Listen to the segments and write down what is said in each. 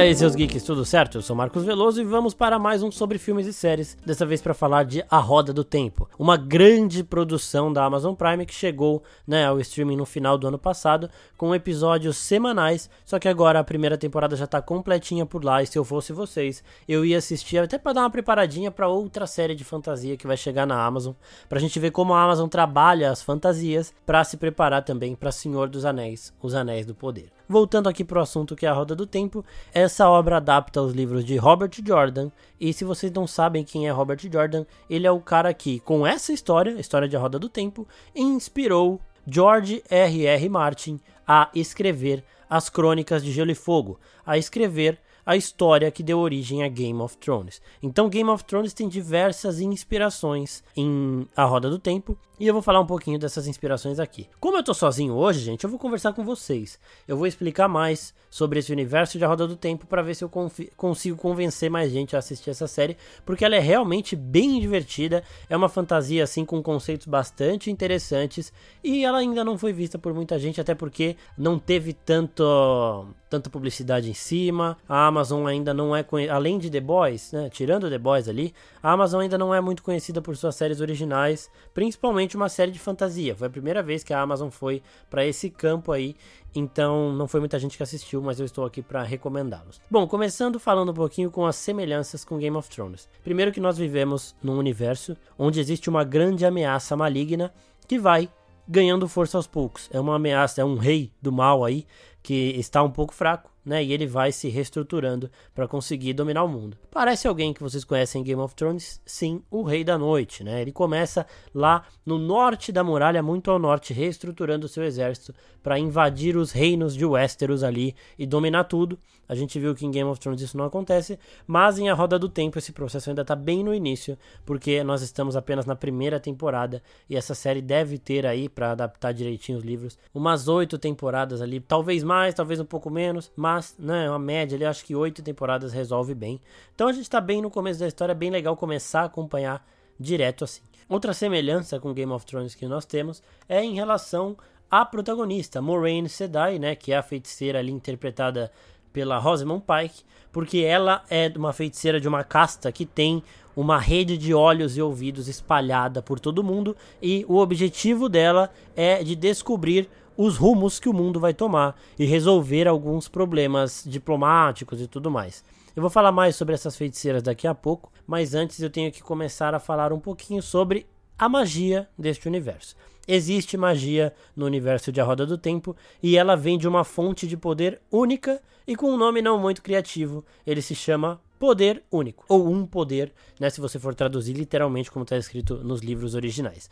aí, seus geeks, tudo certo? Eu sou Marcos Veloso e vamos para mais um sobre filmes e séries. Dessa vez para falar de A Roda do Tempo, uma grande produção da Amazon Prime que chegou né, ao streaming no final do ano passado, com episódios semanais. Só que agora a primeira temporada já tá completinha por lá. E se eu fosse vocês, eu ia assistir até para dar uma preparadinha para outra série de fantasia que vai chegar na Amazon, pra gente ver como a Amazon trabalha as fantasias para se preparar também para Senhor dos Anéis, Os Anéis do Poder. Voltando aqui pro assunto que é a Roda do Tempo, essa obra adapta os livros de Robert Jordan, e se vocês não sabem quem é Robert Jordan, ele é o cara que, com essa história, a história de A Roda do Tempo, inspirou George R. R. Martin a escrever as Crônicas de Gelo e Fogo, a escrever a história que deu origem a Game of Thrones. Então, Game of Thrones tem diversas inspirações em A Roda do Tempo, e eu vou falar um pouquinho dessas inspirações aqui. Como eu tô sozinho hoje, gente, eu vou conversar com vocês. Eu vou explicar mais sobre esse universo de A Roda do Tempo para ver se eu consigo convencer mais gente a assistir essa série, porque ela é realmente bem divertida, é uma fantasia assim com conceitos bastante interessantes e ela ainda não foi vista por muita gente, até porque não teve tanto tanta publicidade em cima. A Amazon ainda não é além de The Boys, né, tirando The Boys ali, a Amazon ainda não é muito conhecida por suas séries originais, principalmente uma série de fantasia. Foi a primeira vez que a Amazon foi para esse campo aí, então não foi muita gente que assistiu, mas eu estou aqui para recomendá-los. Bom, começando falando um pouquinho com as semelhanças com Game of Thrones. Primeiro que nós vivemos num universo onde existe uma grande ameaça maligna que vai ganhando força aos poucos. É uma ameaça, é um rei do mal aí que está um pouco fraco, né? E ele vai se reestruturando para conseguir dominar o mundo. Parece alguém que vocês conhecem em Game of Thrones? Sim, o Rei da Noite, né? Ele começa lá no norte da muralha, muito ao norte, reestruturando seu exército para invadir os reinos de Westeros ali e dominar tudo. A gente viu que em Game of Thrones isso não acontece, mas em A Roda do Tempo esse processo ainda está bem no início, porque nós estamos apenas na primeira temporada e essa série deve ter aí para adaptar direitinho os livros umas oito temporadas ali, talvez mais, talvez um pouco menos, mas né, uma média ali, acho que oito temporadas resolve bem. Então a gente está bem no começo da história, é bem legal começar a acompanhar direto assim. Outra semelhança com Game of Thrones que nós temos é em relação à protagonista, Moraine Sedai, né, que é a feiticeira ali interpretada pela Rosamund Pike, porque ela é uma feiticeira de uma casta que tem uma rede de olhos e ouvidos espalhada por todo mundo e o objetivo dela é de descobrir os rumos que o mundo vai tomar e resolver alguns problemas diplomáticos e tudo mais. Eu vou falar mais sobre essas feiticeiras daqui a pouco, mas antes eu tenho que começar a falar um pouquinho sobre a magia deste universo. Existe magia no universo de A Roda do Tempo e ela vem de uma fonte de poder única e com um nome não muito criativo. Ele se chama Poder Único, ou Um Poder, né, se você for traduzir literalmente como está escrito nos livros originais.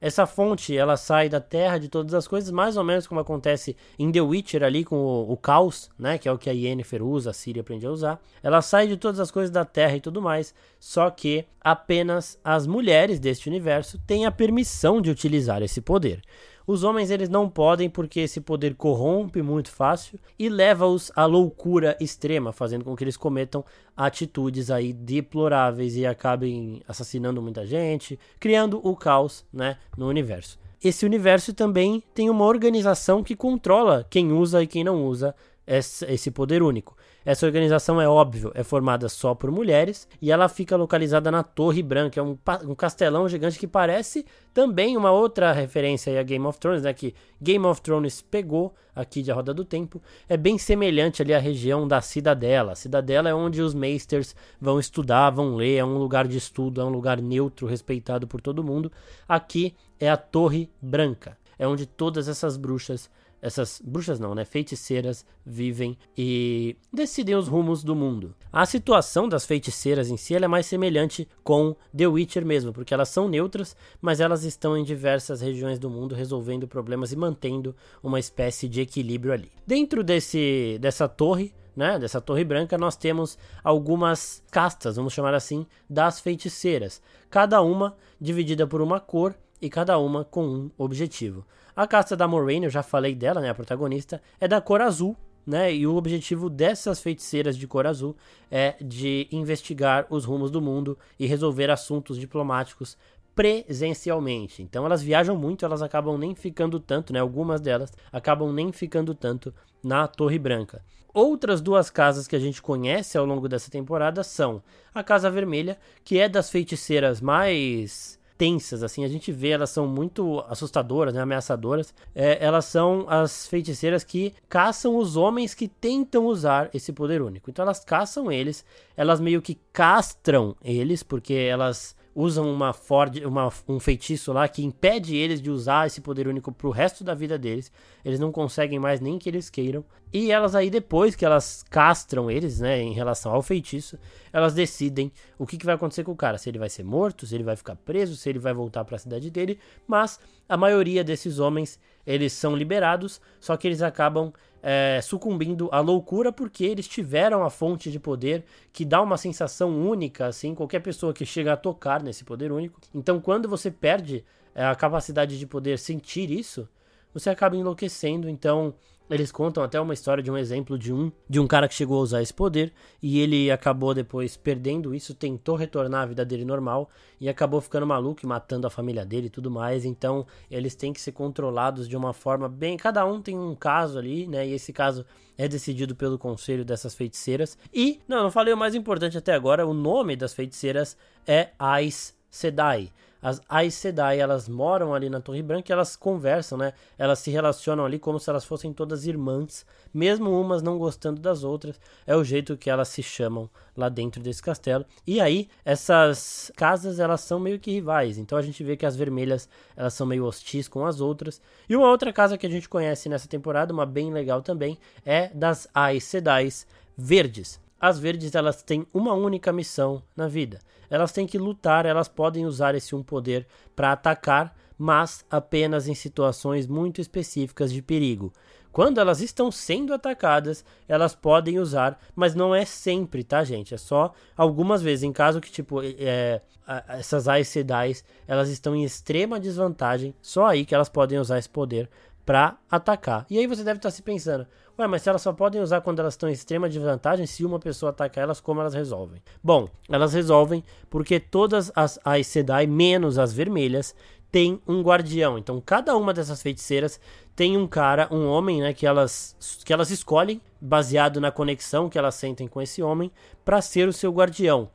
Essa fonte, ela sai da terra de todas as coisas, mais ou menos como acontece em The Witcher ali com o, o caos, né, que é o que a Yennefer usa, a Ciri aprende a usar. Ela sai de todas as coisas da terra e tudo mais, só que apenas as mulheres deste universo têm a permissão de utilizar esse poder. Os homens eles não podem porque esse poder corrompe muito fácil e leva-os à loucura extrema, fazendo com que eles cometam atitudes aí deploráveis e acabem assassinando muita gente, criando o caos, né, no universo. Esse universo também tem uma organização que controla quem usa e quem não usa esse poder único. Essa organização é óbvio, é formada só por mulheres e ela fica localizada na Torre Branca, é um, um castelão gigante que parece também uma outra referência a Game of Thrones, né, que Game of Thrones pegou aqui de A Roda do Tempo, é bem semelhante ali à região da Cidadela. A Cidadela é onde os Meisters vão estudar, vão ler, é um lugar de estudo, é um lugar neutro, respeitado por todo mundo. Aqui é a Torre Branca, é onde todas essas bruxas essas bruxas não, né, feiticeiras vivem e decidem os rumos do mundo. A situação das feiticeiras em si é mais semelhante com The Witcher mesmo, porque elas são neutras, mas elas estão em diversas regiões do mundo resolvendo problemas e mantendo uma espécie de equilíbrio ali. Dentro desse dessa torre né, dessa torre branca, nós temos algumas castas, vamos chamar assim, das feiticeiras, cada uma dividida por uma cor e cada uma com um objetivo. A casta da Moraine, eu já falei dela, né, a protagonista, é da cor azul, né? E o objetivo dessas feiticeiras de cor azul é de investigar os rumos do mundo e resolver assuntos diplomáticos presencialmente. Então elas viajam muito, elas acabam nem ficando tanto, né? Algumas delas acabam nem ficando tanto na Torre Branca. Outras duas casas que a gente conhece ao longo dessa temporada são a Casa Vermelha, que é das feiticeiras mais tensas, assim, a gente vê, elas são muito assustadoras, né, ameaçadoras. É, elas são as feiticeiras que caçam os homens que tentam usar esse poder único. Então elas caçam eles, elas meio que castram eles, porque elas usam uma Ford, uma, um feitiço lá que impede eles de usar esse poder único pro resto da vida deles. Eles não conseguem mais nem que eles queiram. E elas aí, depois que elas castram eles, né, em relação ao feitiço, elas decidem o que, que vai acontecer com o cara. Se ele vai ser morto, se ele vai ficar preso, se ele vai voltar para a cidade dele. Mas a maioria desses homens, eles são liberados, só que eles acabam é, sucumbindo à loucura porque eles tiveram a fonte de poder que dá uma sensação única, assim, qualquer pessoa que chega a tocar nesse poder único. Então, quando você perde é, a capacidade de poder sentir isso, você acaba enlouquecendo. Então, eles contam até uma história de um exemplo de um de um cara que chegou a usar esse poder e ele acabou depois perdendo isso, tentou retornar à vida dele normal e acabou ficando maluco matando a família dele e tudo mais. Então, eles têm que ser controlados de uma forma bem, cada um tem um caso ali, né? E esse caso é decidido pelo conselho dessas feiticeiras. E, não, não falei o mais importante até agora, o nome das feiticeiras é Ais Sedai. As Aes Sedai, elas moram ali na Torre Branca e elas conversam, né? Elas se relacionam ali como se elas fossem todas irmãs, mesmo umas não gostando das outras. É o jeito que elas se chamam lá dentro desse castelo. E aí, essas casas, elas são meio que rivais. Então a gente vê que as vermelhas, elas são meio hostis com as outras. E uma outra casa que a gente conhece nessa temporada, uma bem legal também, é das Aes Sedai verdes. As verdes, elas têm uma única missão na vida elas têm que lutar, elas podem usar esse um poder para atacar, mas apenas em situações muito específicas de perigo. Quando elas estão sendo atacadas, elas podem usar, mas não é sempre, tá, gente? É só algumas vezes. Em caso que, tipo, é, essas Aes Sedai, elas estão em extrema desvantagem, só aí que elas podem usar esse poder para atacar. E aí você deve estar se pensando, ué, mas se elas só podem usar quando elas estão em extrema desvantagem, se uma pessoa atacar elas, como elas resolvem? Bom, elas resolvem porque todas as Aes Sedai, menos as vermelhas, tem um guardião. Então, cada uma dessas feiticeiras tem um cara, um homem, né, que elas que elas escolhem baseado na conexão que elas sentem com esse homem para ser o seu guardião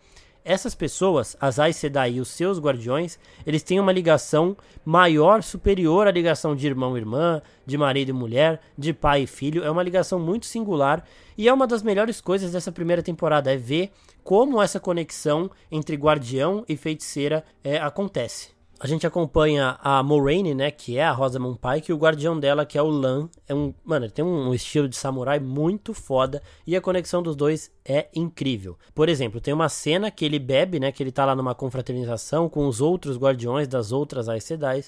essas pessoas, as Aes Sedai e os seus guardiões, eles têm uma ligação maior, superior à ligação de irmão e irmã, de marido e mulher, de pai e filho. É uma ligação muito singular e é uma das melhores coisas dessa primeira temporada, é ver como essa conexão entre guardião e feiticeira é, acontece a gente acompanha a Moraine, né, que é a Rosamund Pike, e o guardião dela, que é o Lan. É um, mano, ele tem um estilo de samurai muito foda e a conexão dos dois é incrível. Por exemplo, tem uma cena que ele bebe, né, que ele tá lá numa confraternização com os outros guardiões das outras Aes Sedai.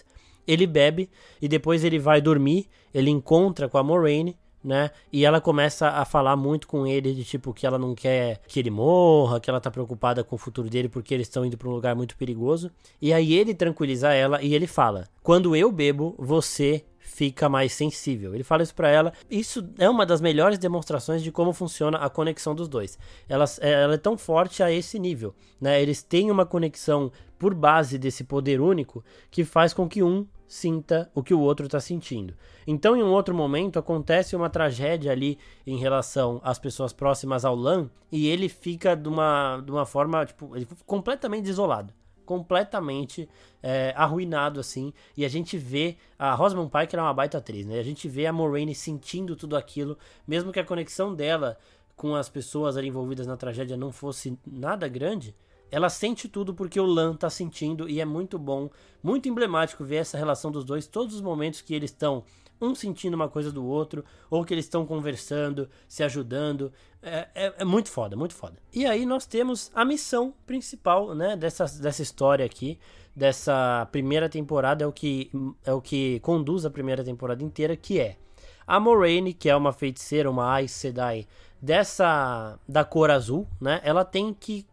Ele bebe e depois ele vai dormir, ele encontra com a Moraine né? E ela começa a falar muito com ele de tipo que ela não quer que ele morra, que ela tá preocupada com o futuro dele porque eles estão indo para um lugar muito perigoso. E aí ele tranquiliza ela e ele fala: "Quando eu bebo, você fica mais sensível. Ele fala isso para ela. Isso é uma das melhores demonstrações de como funciona a conexão dos dois. Ela, ela é tão forte a esse nível, né? Eles têm uma conexão por base desse poder único que faz com que um sinta o que o outro está sentindo. Então, em um outro momento, acontece uma tragédia ali em relação às pessoas próximas ao Lan e ele fica de uma, de uma forma, tipo, completamente isolado. Completamente é, arruinado, assim. E a gente vê. A Rosamund Pike era é uma baita atriz, né? A gente vê a Moraine sentindo tudo aquilo, mesmo que a conexão dela com as pessoas ali envolvidas na tragédia não fosse nada grande ela sente tudo porque o Lan tá sentindo e é muito bom, muito emblemático ver essa relação dos dois, todos os momentos que eles estão um sentindo uma coisa do outro, ou que eles estão conversando, se ajudando. É, é, é, muito foda, muito foda. E aí nós temos a missão principal, né, dessa, dessa história aqui, dessa primeira temporada, é o, que, é o que conduz a primeira temporada inteira, que é a Moraine, que é uma feiticeira, uma Aes Sedai, dessa, da cor azul, né, ela tem que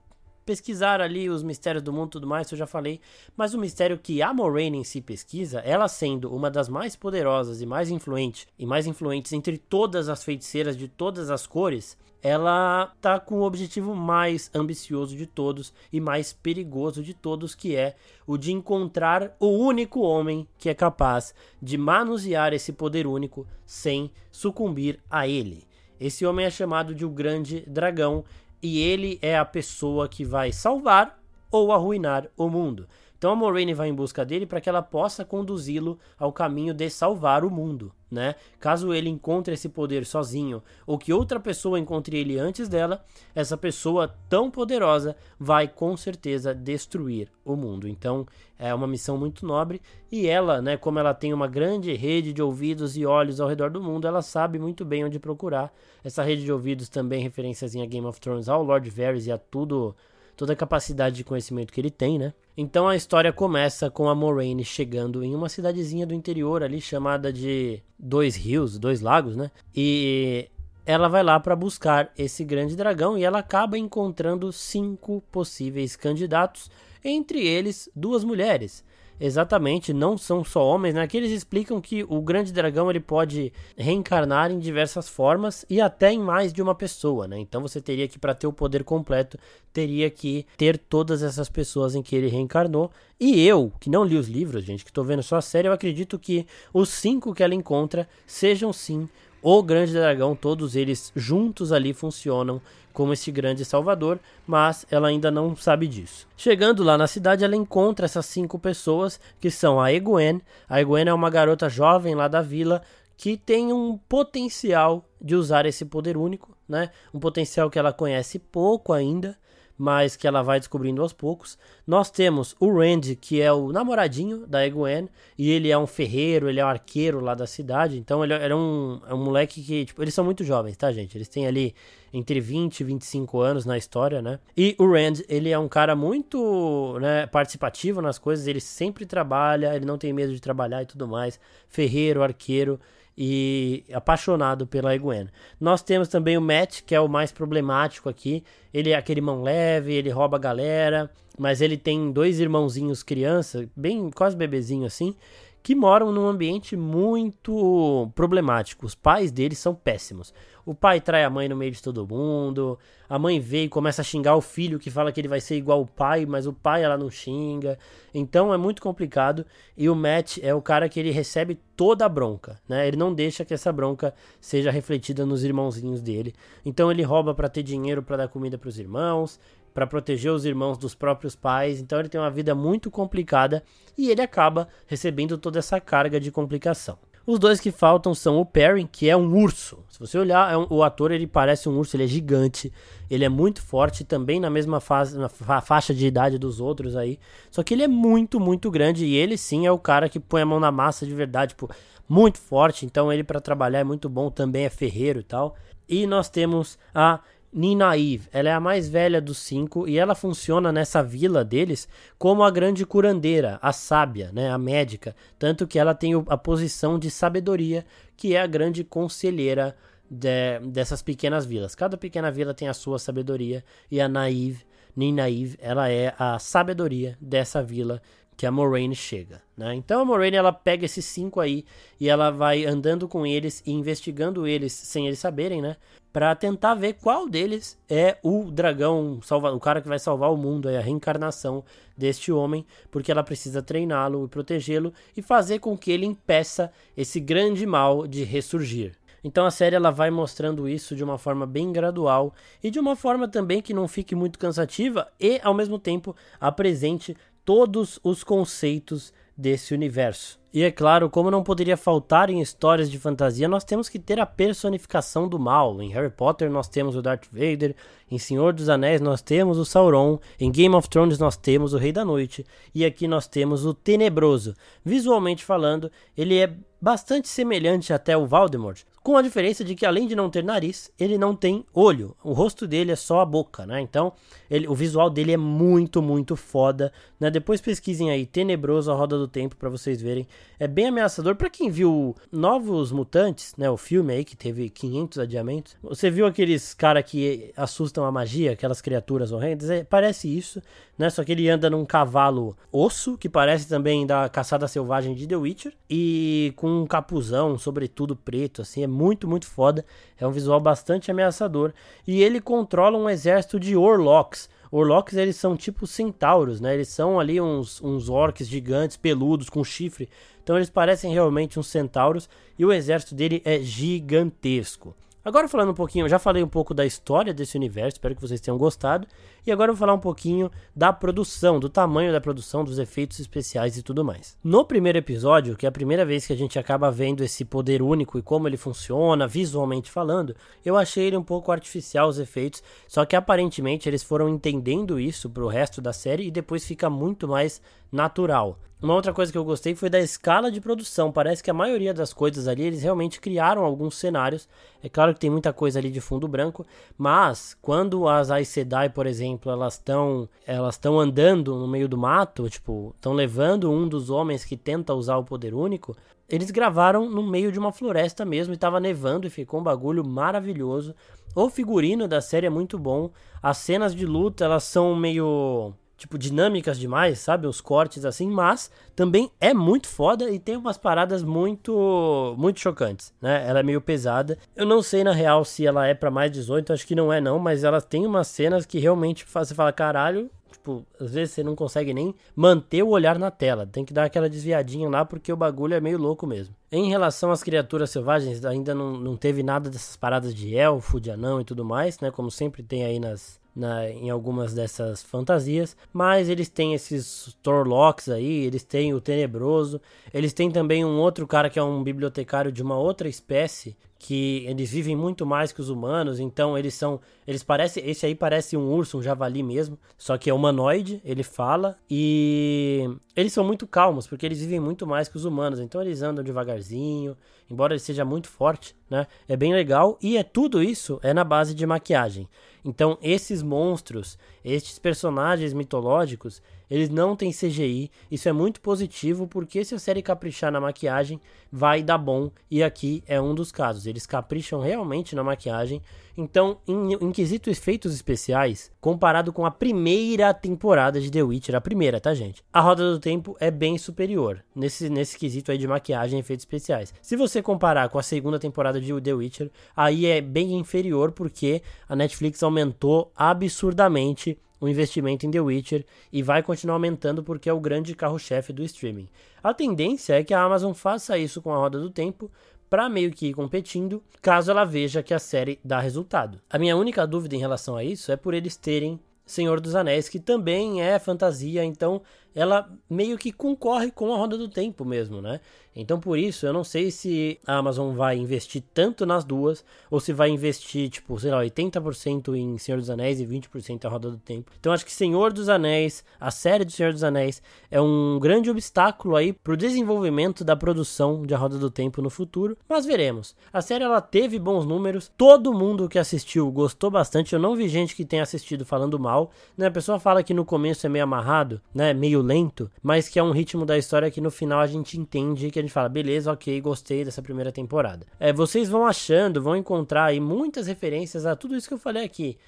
pesquisar ali os mistérios do mundo e tudo mais, eu já falei, mas o mistério que a Moraine em si pesquisa, ela sendo uma das mais poderosas e mais influentes e mais influentes entre todas as feiticeiras de todas as cores, ela tá com o objetivo mais ambicioso de todos e mais perigoso de todos, que é o de encontrar o único homem que é capaz de manusear esse poder único sem sucumbir a ele. Esse homem é chamado de o Grande Dragão e ele é a pessoa que vai salvar ou arruinar o mundo. Então a Moraine vai em busca dele para que ela possa conduzi-lo ao caminho de salvar o mundo, né? Caso ele encontre esse poder sozinho ou que outra pessoa encontre ele antes dela, essa pessoa tão poderosa vai com certeza destruir o mundo. Então é uma missão muito nobre e ela, né, como ela tem uma grande rede de ouvidos e olhos ao redor do mundo, ela sabe muito bem onde procurar. Essa rede de ouvidos também referências em Game of Thrones ao Lord Varys e a tudo toda a capacidade de conhecimento que ele tem, né? Então a história começa com a Moraine chegando em uma cidadezinha do interior ali chamada de Dois Rios, Dois Lagos, né? E ela vai lá para buscar esse grande dragão e ela acaba encontrando cinco possíveis candidatos, entre eles duas mulheres exatamente não são só homens, né? Aqui eles explicam que o grande dragão ele pode reencarnar em diversas formas e até em mais de uma pessoa, né? Então você teria que para ter o poder completo, teria que ter todas essas pessoas em que ele reencarnou. E eu, que não li os livros, gente, que estou vendo só a série, eu acredito que os cinco que ela encontra sejam sim o Grande Dragão, todos eles juntos ali funcionam como esse grande salvador, mas ela ainda não sabe disso. Chegando lá na cidade, ela encontra essas cinco pessoas, que são a Egwen. A Egwen é uma garota jovem lá da vila que tem um potencial de usar esse poder único, né? Um potencial que ela conhece pouco ainda, mas que ela vai descobrindo aos poucos. Nós temos o Randy, que é o namoradinho da Egwen, e ele é um ferreiro, ele é um arqueiro lá da cidade, então ele é um, é um moleque que, tipo, eles são muito jovens, tá, gente? Eles têm ali entre 20 e 25 anos na história, né? E o Rand, ele é um cara muito né, participativo nas coisas, ele sempre trabalha, ele não tem medo de trabalhar e tudo mais. Ferreiro, arqueiro, e apaixonado pela Egwen. Nós temos também o Matt, que é o mais problemático aqui. Ele é aquele mão leve, ele rouba a galera, mas ele tem dois irmãozinhos criança, bem quase bebezinho assim, que moram num ambiente muito problemático. Os pais deles são péssimos. O pai trai a mãe no meio de todo mundo. A mãe vê e começa a xingar o filho que fala que ele vai ser igual o pai, mas o pai ela não xinga. Então é muito complicado. E o Matt é o cara que ele recebe toda a bronca, né? Ele não deixa que essa bronca seja refletida nos irmãozinhos dele. Então ele rouba para ter dinheiro para dar comida para os irmãos, para proteger os irmãos dos próprios pais. Então ele tem uma vida muito complicada e ele acaba recebendo toda essa carga de complicação. Os dois que faltam são o Perry, que é um urso. Se você olhar, é um, o ator ele parece um urso, ele é gigante, ele é muito forte, também na mesma fase, na fa faixa de idade dos outros aí. Só que ele é muito, muito grande e ele sim é o cara que põe a mão na massa de verdade, tipo, muito forte. Então ele para trabalhar é muito bom, também é ferreiro e tal. E nós temos a Nina Eve, ela é a mais velha dos cinco e ela funciona nessa vila deles como a grande curandeira, a sábia, né, a médica, tanto que ela tem a posição de sabedoria, que é a grande conselheira de, dessas pequenas vilas. Cada pequena vila tem a sua sabedoria e a Naive, Nina Eve, ela é a sabedoria dessa vila que a Moraine chega, né? Então a Moraine ela pega esses cinco aí e ela vai andando com eles e investigando eles sem eles saberem, né? Para tentar ver qual deles é o dragão, salva, o cara que vai salvar o mundo, é a reencarnação deste homem, porque ela precisa treiná-lo e protegê-lo e fazer com que ele impeça esse grande mal de ressurgir. Então a série ela vai mostrando isso de uma forma bem gradual e de uma forma também que não fique muito cansativa e ao mesmo tempo apresente todos os conceitos desse universo. E é claro, como não poderia faltar em histórias de fantasia, nós temos que ter a personificação do mal. Em Harry Potter nós temos o Darth Vader, em Senhor dos Anéis nós temos o Sauron, em Game of Thrones nós temos o Rei da Noite e aqui nós temos o Tenebroso. Visualmente falando, ele é bastante semelhante até o Voldemort, com a diferença de que além de não ter nariz, ele não tem olho. O rosto dele é só a boca, né? Então, ele, o visual dele é muito, muito foda, né? Depois pesquisem aí Tenebroso a Roda do Tempo para vocês verem. É bem ameaçador para quem viu Novos Mutantes, né, o filme aí que teve 500 adiamentos. Você viu aqueles cara que assustam a magia, aquelas criaturas horrendas? É, parece isso, né? Só que ele anda num cavalo osso, que parece também da caçada selvagem de The Witcher, e com um capuzão, sobretudo preto, assim, é muito, muito foda. É um visual bastante ameaçador. E ele controla um exército de Orlocks. Orlocks, eles são tipo centauros, né? Eles são ali uns, uns orcs gigantes, peludos, com chifre. Então eles parecem realmente uns centauros. E o exército dele é gigantesco. Agora falando um pouquinho, já falei um pouco da história desse universo, espero que vocês tenham gostado. E agora eu vou falar um pouquinho da produção, do tamanho da produção, dos efeitos especiais e tudo mais. No primeiro episódio, que é a primeira vez que a gente acaba vendo esse poder único e como ele funciona, visualmente falando, eu achei ele um pouco artificial os efeitos, só que aparentemente eles foram entendendo isso pro resto da série e depois fica muito mais natural. Uma outra coisa que eu gostei foi da escala de produção. Parece que a maioria das coisas ali eles realmente criaram alguns cenários. É claro que tem muita coisa ali de fundo branco, mas quando as Aes Sedai, por exemplo, elas estão elas estão andando no meio do mato, tipo, estão levando um dos homens que tenta usar o poder único, eles gravaram no meio de uma floresta mesmo e estava nevando e ficou um bagulho maravilhoso. O figurino da série é muito bom. As cenas de luta, elas são meio tipo, dinâmicas demais, sabe? Os cortes assim, mas também é muito foda e tem umas paradas muito muito chocantes, né? Ela é meio pesada. Eu não sei na real se ela é para mais 18, acho que não é não, mas ela tem umas cenas que realmente você fala, caralho, tipo, às vezes você não consegue nem manter o olhar na tela, tem que dar aquela desviadinha lá porque o bagulho é meio louco mesmo. Em relação às criaturas selvagens, ainda não, não teve nada dessas paradas de elfo, de anão e tudo mais, né? Como sempre tem aí nas, na, em algumas dessas fantasias, mas eles têm esses Torlocks aí, eles têm o Tenebroso, eles têm também um outro cara que é um bibliotecário de uma outra espécie, que eles vivem muito mais que os humanos, então eles são, eles parecem, esse aí parece um urso, um javali mesmo, só que é humanoide, ele fala e eles são muito calmos, porque eles vivem muito mais que os humanos, então eles andam devagarzinho, embora ele seja muito forte, né? É bem legal e é tudo isso é na base de maquiagem. Então, esses monstros, estes personagens mitológicos, eles não têm CGI. Isso é muito positivo porque se a série caprichar na maquiagem, vai dar bom. E aqui é um dos casos. Eles capricham realmente na maquiagem. Então, em, em quesito efeitos especiais, comparado com a primeira temporada de The Witcher, a primeira, tá, gente? A Roda do Tempo é bem superior nesse, nesse quesito aí de maquiagem e efeitos especiais. Se você comparar com a segunda temporada de The Witcher, aí é bem inferior porque a Netflix aumentou absurdamente o investimento em The Witcher e vai continuar aumentando porque é o grande carro-chefe do streaming. A tendência é que a Amazon faça isso com a Roda do Tempo para meio que ir competindo, caso ela veja que a série dá resultado. A minha única dúvida em relação a isso é por eles terem Senhor dos Anéis, que também é fantasia, então ela meio que concorre com a roda do tempo mesmo, né? Então por isso eu não sei se a Amazon vai investir tanto nas duas ou se vai investir, tipo, sei lá, 80% em Senhor dos Anéis e 20% em Roda do Tempo. Então acho que Senhor dos Anéis, a série do Senhor dos Anéis é um grande obstáculo aí pro desenvolvimento da produção de A Roda do Tempo no futuro, mas veremos. A série ela teve bons números, todo mundo que assistiu gostou bastante. Eu não vi gente que tenha assistido falando mal, né? A pessoa fala que no começo é meio amarrado, né? Meio lento, mas que é um ritmo da história que no final a gente entende que a gente fala, beleza, ok, gostei dessa primeira temporada. É, vocês vão achando, vão encontrar aí muitas referências a tudo isso que eu falei aqui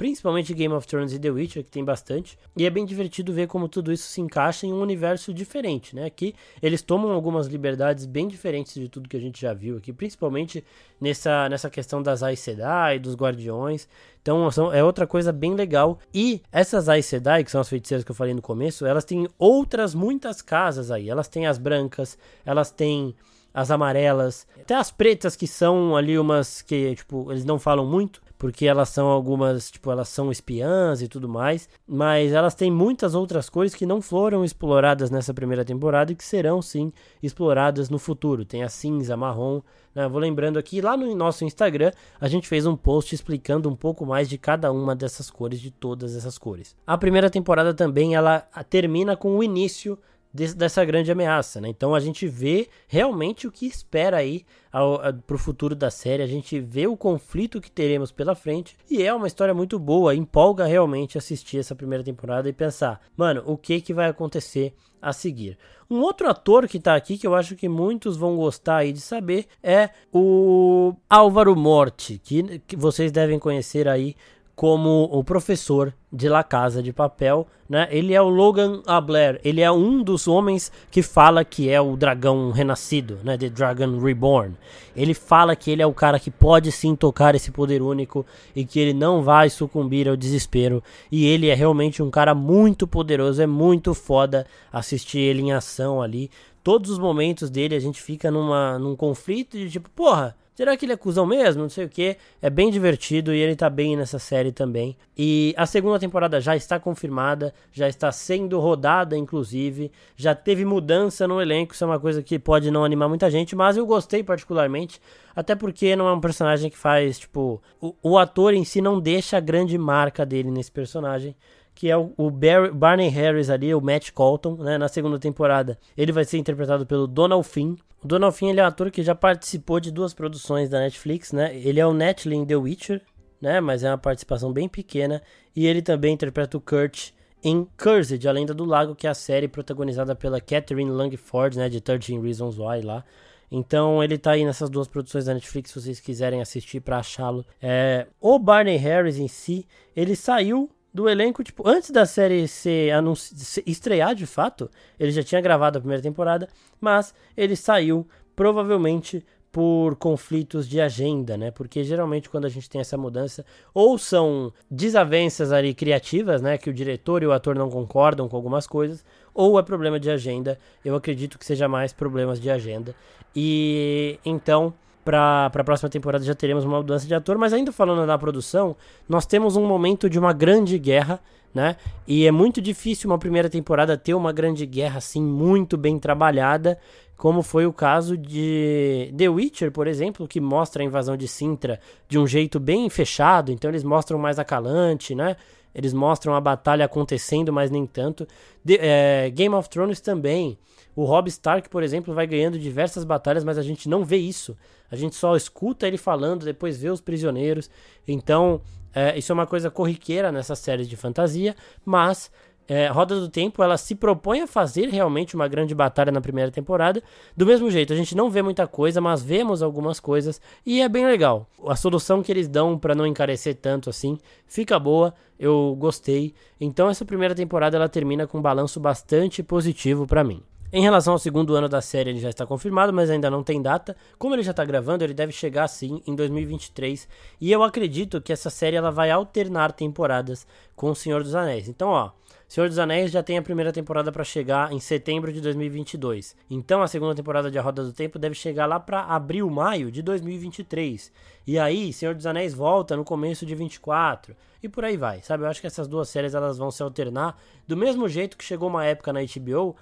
principalmente Game of Thrones e The Witcher, que tem bastante. E é bem divertido ver como tudo isso se encaixa em um universo diferente, né? Aqui eles tomam algumas liberdades bem diferentes de tudo que a gente já viu aqui, principalmente nessa, nessa questão das Aes Sedai, dos Guardiões. Então são, é outra coisa bem legal. E essas Aes Sedai, que são as feiticeiras que eu falei no começo, elas têm outras muitas casas aí. Elas têm as brancas, elas têm as amarelas, até as pretas que são ali umas que, tipo, eles não falam muito, porque elas são algumas, tipo, elas são espiãs e tudo mais, mas elas têm muitas outras cores que não foram exploradas nessa primeira temporada e que serão sim exploradas no futuro. Tem a cinza, marrom, né? Vou lembrando aqui, lá no nosso Instagram, a gente fez um post explicando um pouco mais de cada uma dessas cores, de todas essas cores. A primeira temporada também, ela termina com o início dessa grande ameaça, né? Então a gente vê realmente o que espera aí para o futuro da série, a gente vê o conflito que teremos pela frente e é uma história muito boa, empolga realmente assistir essa primeira temporada e pensar, mano, o que que vai acontecer a seguir. Um outro ator que tá aqui que eu acho que muitos vão gostar aí de saber é o Álvaro Morte, que, que vocês devem conhecer aí como o professor de La Casa de Papel, né? Ele é o Logan Abler, ele é um dos homens que fala que é o dragão renascido, né? The Dragon Reborn. Ele fala que ele é o cara que pode sim tocar esse poder único e que ele não vai sucumbir ao desespero. E ele é realmente um cara muito poderoso, é muito foda assistir ele em ação ali. Todos os momentos dele a gente fica numa, num conflito de tipo, porra, Será que ele é cuzão mesmo? Não sei o que. É bem divertido e ele tá bem nessa série também. E a segunda temporada já está confirmada, já está sendo rodada, inclusive. Já teve mudança no elenco, isso é uma coisa que pode não animar muita gente, mas eu gostei particularmente. Até porque não é um personagem que faz, tipo. O, o ator em si não deixa a grande marca dele nesse personagem que é o, o Barry, Barney Harris ali, o Matt Colton, né, na segunda temporada. Ele vai ser interpretado pelo Donald Finn. O Donald Finn ele é um ator que já participou de duas produções da Netflix, né? Ele é o Natalie The Witcher, né, mas é uma participação bem pequena. E ele também interpreta o Kurt em Cursed, A Lenda do Lago, que é a série protagonizada pela Catherine Langford, né, de 13 Reasons Why lá. Então ele tá aí nessas duas produções da Netflix, se vocês quiserem assistir para achá-lo. É, o Barney Harris em si, ele saiu do elenco, tipo, antes da série ser, se estrear de fato, ele já tinha gravado a primeira temporada, mas ele saiu provavelmente por conflitos de agenda, né? Porque geralmente quando a gente tem essa mudança, ou são desavenças ali criativas, né? Que o diretor e o ator não concordam com algumas coisas, ou é problema de agenda. Eu acredito que seja mais problemas de agenda. E então para a próxima temporada já teremos uma mudança de ator, mas ainda falando da produção, nós temos um momento de uma grande guerra, né? E é muito difícil uma primeira temporada ter uma grande guerra assim muito bem trabalhada, como foi o caso de The Witcher, por exemplo, que mostra a invasão de Sintra de um jeito bem fechado, então eles mostram mais a Calante, né? Eles mostram a batalha acontecendo, mas nem tanto. É, Game of Thrones também. O Rob Stark, por exemplo, vai ganhando diversas batalhas, mas a gente não vê isso. A gente só escuta ele falando, depois vê os prisioneiros. Então, é, isso é uma coisa corriqueira nessas séries de fantasia, mas é, Roda do Tempo ela se propõe a fazer realmente uma grande batalha na primeira temporada. Do mesmo jeito, a gente não vê muita coisa, mas vemos algumas coisas e é bem legal. A solução que eles dão para não encarecer tanto assim fica boa, eu gostei. Então essa primeira temporada ela termina com um balanço bastante positivo para mim. Em relação ao segundo ano da série, ele já está confirmado, mas ainda não tem data. Como ele já está gravando, ele deve chegar sim em 2023. E eu acredito que essa série ela vai alternar temporadas com O Senhor dos Anéis. Então, ó, Senhor dos Anéis já tem a primeira temporada para chegar em setembro de 2022. Então, a segunda temporada de A Roda do Tempo deve chegar lá para abril, maio de 2023. E aí, Senhor dos Anéis volta no começo de 24 e por aí vai, sabe? Eu acho que essas duas séries elas vão se alternar do mesmo jeito que chegou uma época na HBO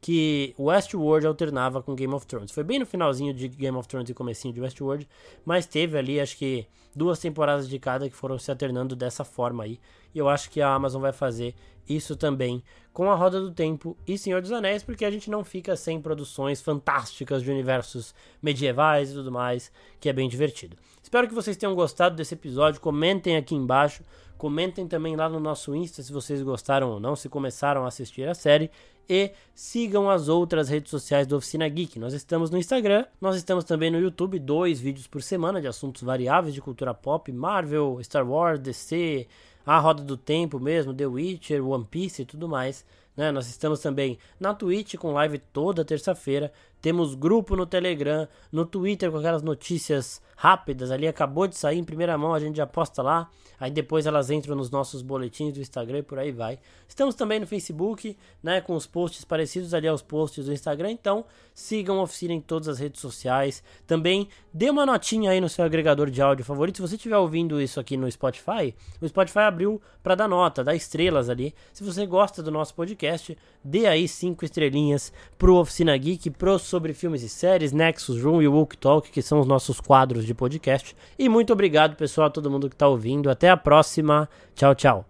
que Westworld alternava com Game of Thrones. Foi bem no finalzinho de Game of Thrones e comecinho de Westworld, mas teve ali acho que duas temporadas de cada que foram se alternando dessa forma aí. E eu acho que a Amazon vai fazer isso também com a Roda do Tempo e Senhor dos Anéis, porque a gente não fica sem produções fantásticas de universos medievais e tudo mais, que é bem divertido. Espero que vocês tenham gostado desse episódio. Comentem aqui embaixo. Comentem também lá no nosso Insta se vocês gostaram ou não, se começaram a assistir a série e sigam as outras redes sociais do Oficina Geek. Nós estamos no Instagram, nós estamos também no YouTube, dois vídeos por semana de assuntos variáveis de cultura pop, Marvel, Star Wars, DC, a Roda do Tempo mesmo, The Witcher, One Piece e tudo mais. Né? Nós estamos também na Twitch com live toda terça-feira. Temos grupo no Telegram, no Twitter com aquelas notícias rápidas ali. Acabou de sair em primeira mão, a gente já posta lá. Aí depois elas entram nos nossos boletins do Instagram e por aí vai. Estamos também no Facebook, né? Com os posts parecidos ali aos posts do Instagram. Então sigam a oficina em todas as redes sociais. Também dê uma notinha aí no seu agregador de áudio favorito. Se você estiver ouvindo isso aqui no Spotify, o Spotify abriu para dar nota, dar estrelas ali. Se você gosta do nosso podcast, dê aí cinco estrelinhas pro Oficina Geek, pro sobre filmes e séries, Nexus Room e Walk Talk, que são os nossos quadros de podcast. E muito obrigado, pessoal, a todo mundo que está ouvindo. Até a próxima. Tchau, tchau.